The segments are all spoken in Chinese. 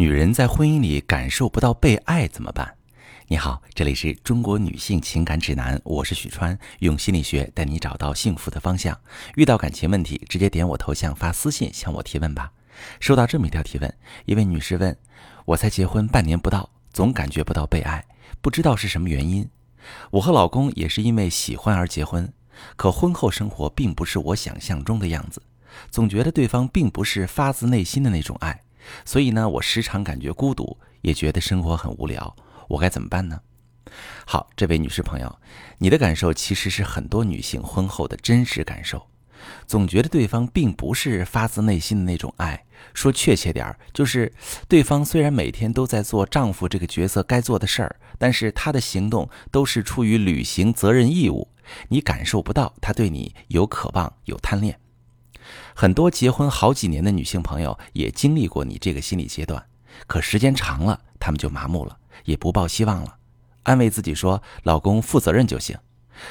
女人在婚姻里感受不到被爱怎么办？你好，这里是中国女性情感指南，我是许川，用心理学带你找到幸福的方向。遇到感情问题，直接点我头像发私信向我提问吧。收到这么一条提问，一位女士问：我才结婚半年不到，总感觉不到被爱，不知道是什么原因。我和老公也是因为喜欢而结婚，可婚后生活并不是我想象中的样子，总觉得对方并不是发自内心的那种爱。所以呢，我时常感觉孤独，也觉得生活很无聊。我该怎么办呢？好，这位女士朋友，你的感受其实是很多女性婚后的真实感受，总觉得对方并不是发自内心的那种爱。说确切点儿，就是对方虽然每天都在做丈夫这个角色该做的事儿，但是他的行动都是出于履行责任义务，你感受不到他对你有渴望、有贪恋。很多结婚好几年的女性朋友也经历过你这个心理阶段，可时间长了，她们就麻木了，也不抱希望了，安慰自己说：“老公负责任就行，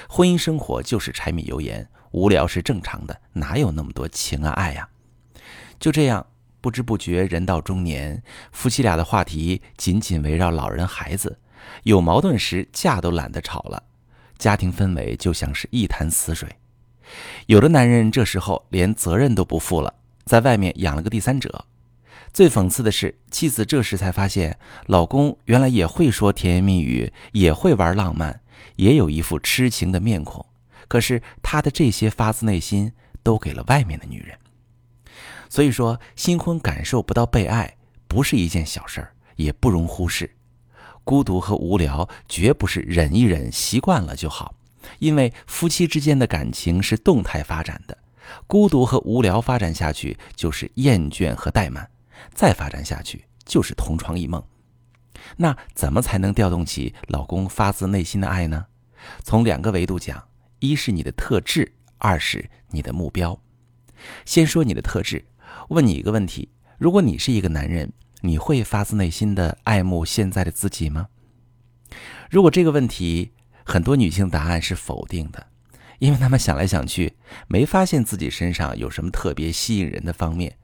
婚姻生活就是柴米油盐，无聊是正常的，哪有那么多情啊爱呀？”就这样，不知不觉人到中年，夫妻俩的话题紧紧围绕老人孩子，有矛盾时架都懒得吵了，家庭氛围就像是一潭死水。有的男人这时候连责任都不负了，在外面养了个第三者。最讽刺的是，妻子这时才发现，老公原来也会说甜言蜜语，也会玩浪漫，也有一副痴情的面孔。可是他的这些发自内心都给了外面的女人。所以说，新婚感受不到被爱，不是一件小事儿，也不容忽视。孤独和无聊，绝不是忍一忍、习惯了就好。因为夫妻之间的感情是动态发展的，孤独和无聊发展下去就是厌倦和怠慢，再发展下去就是同床异梦。那怎么才能调动起老公发自内心的爱呢？从两个维度讲，一是你的特质，二是你的目标。先说你的特质，问你一个问题：如果你是一个男人，你会发自内心的爱慕现在的自己吗？如果这个问题，很多女性答案是否定的，因为她们想来想去，没发现自己身上有什么特别吸引人的方面。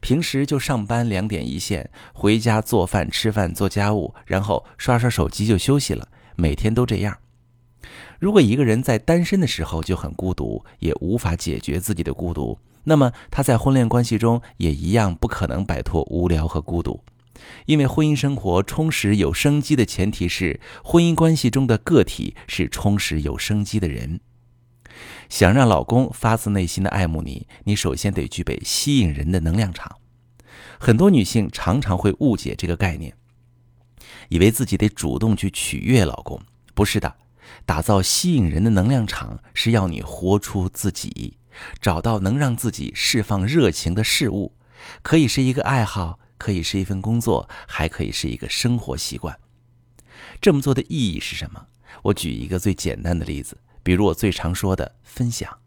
平时就上班两点一线，回家做饭、吃饭、做家务，然后刷刷手机就休息了，每天都这样。如果一个人在单身的时候就很孤独，也无法解决自己的孤独，那么他在婚恋关系中也一样不可能摆脱无聊和孤独。因为婚姻生活充实有生机的前提是，婚姻关系中的个体是充实有生机的人。想让老公发自内心的爱慕你，你首先得具备吸引人的能量场。很多女性常常会误解这个概念，以为自己得主动去取悦老公。不是的，打造吸引人的能量场是要你活出自己，找到能让自己释放热情的事物，可以是一个爱好。可以是一份工作，还可以是一个生活习惯。这么做的意义是什么？我举一个最简单的例子，比如我最常说的分享。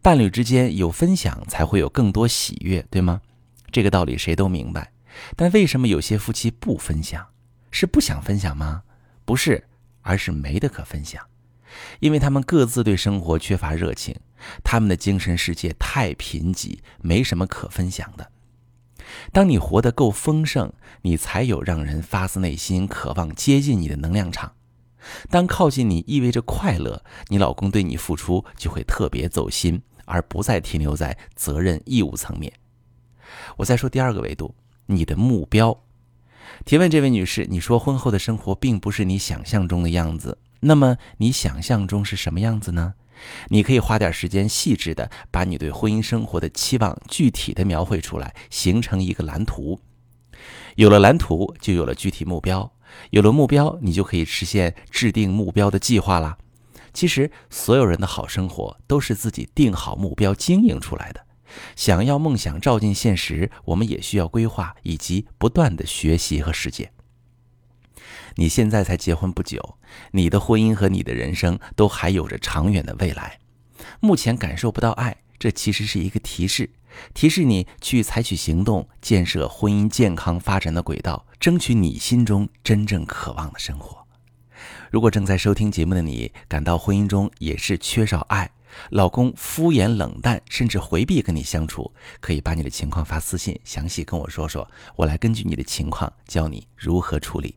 伴侣之间有分享，才会有更多喜悦，对吗？这个道理谁都明白。但为什么有些夫妻不分享？是不想分享吗？不是，而是没得可分享。因为他们各自对生活缺乏热情，他们的精神世界太贫瘠，没什么可分享的。当你活得够丰盛，你才有让人发自内心渴望接近你的能量场。当靠近你意味着快乐，你老公对你付出就会特别走心，而不再停留在责任义务层面。我再说第二个维度，你的目标。提问这位女士，你说婚后的生活并不是你想象中的样子，那么你想象中是什么样子呢？你可以花点时间，细致的把你对婚姻生活的期望具体的描绘出来，形成一个蓝图。有了蓝图，就有了具体目标；有了目标，你就可以实现制定目标的计划啦。其实，所有人的好生活都是自己定好目标经营出来的。想要梦想照进现实，我们也需要规划以及不断的学习和实践。你现在才结婚不久，你的婚姻和你的人生都还有着长远的未来。目前感受不到爱，这其实是一个提示，提示你去采取行动，建设婚姻健康发展的轨道，争取你心中真正渴望的生活。如果正在收听节目的你感到婚姻中也是缺少爱，老公敷衍冷淡，甚至回避跟你相处，可以把你的情况发私信，详细跟我说说，我来根据你的情况教你如何处理。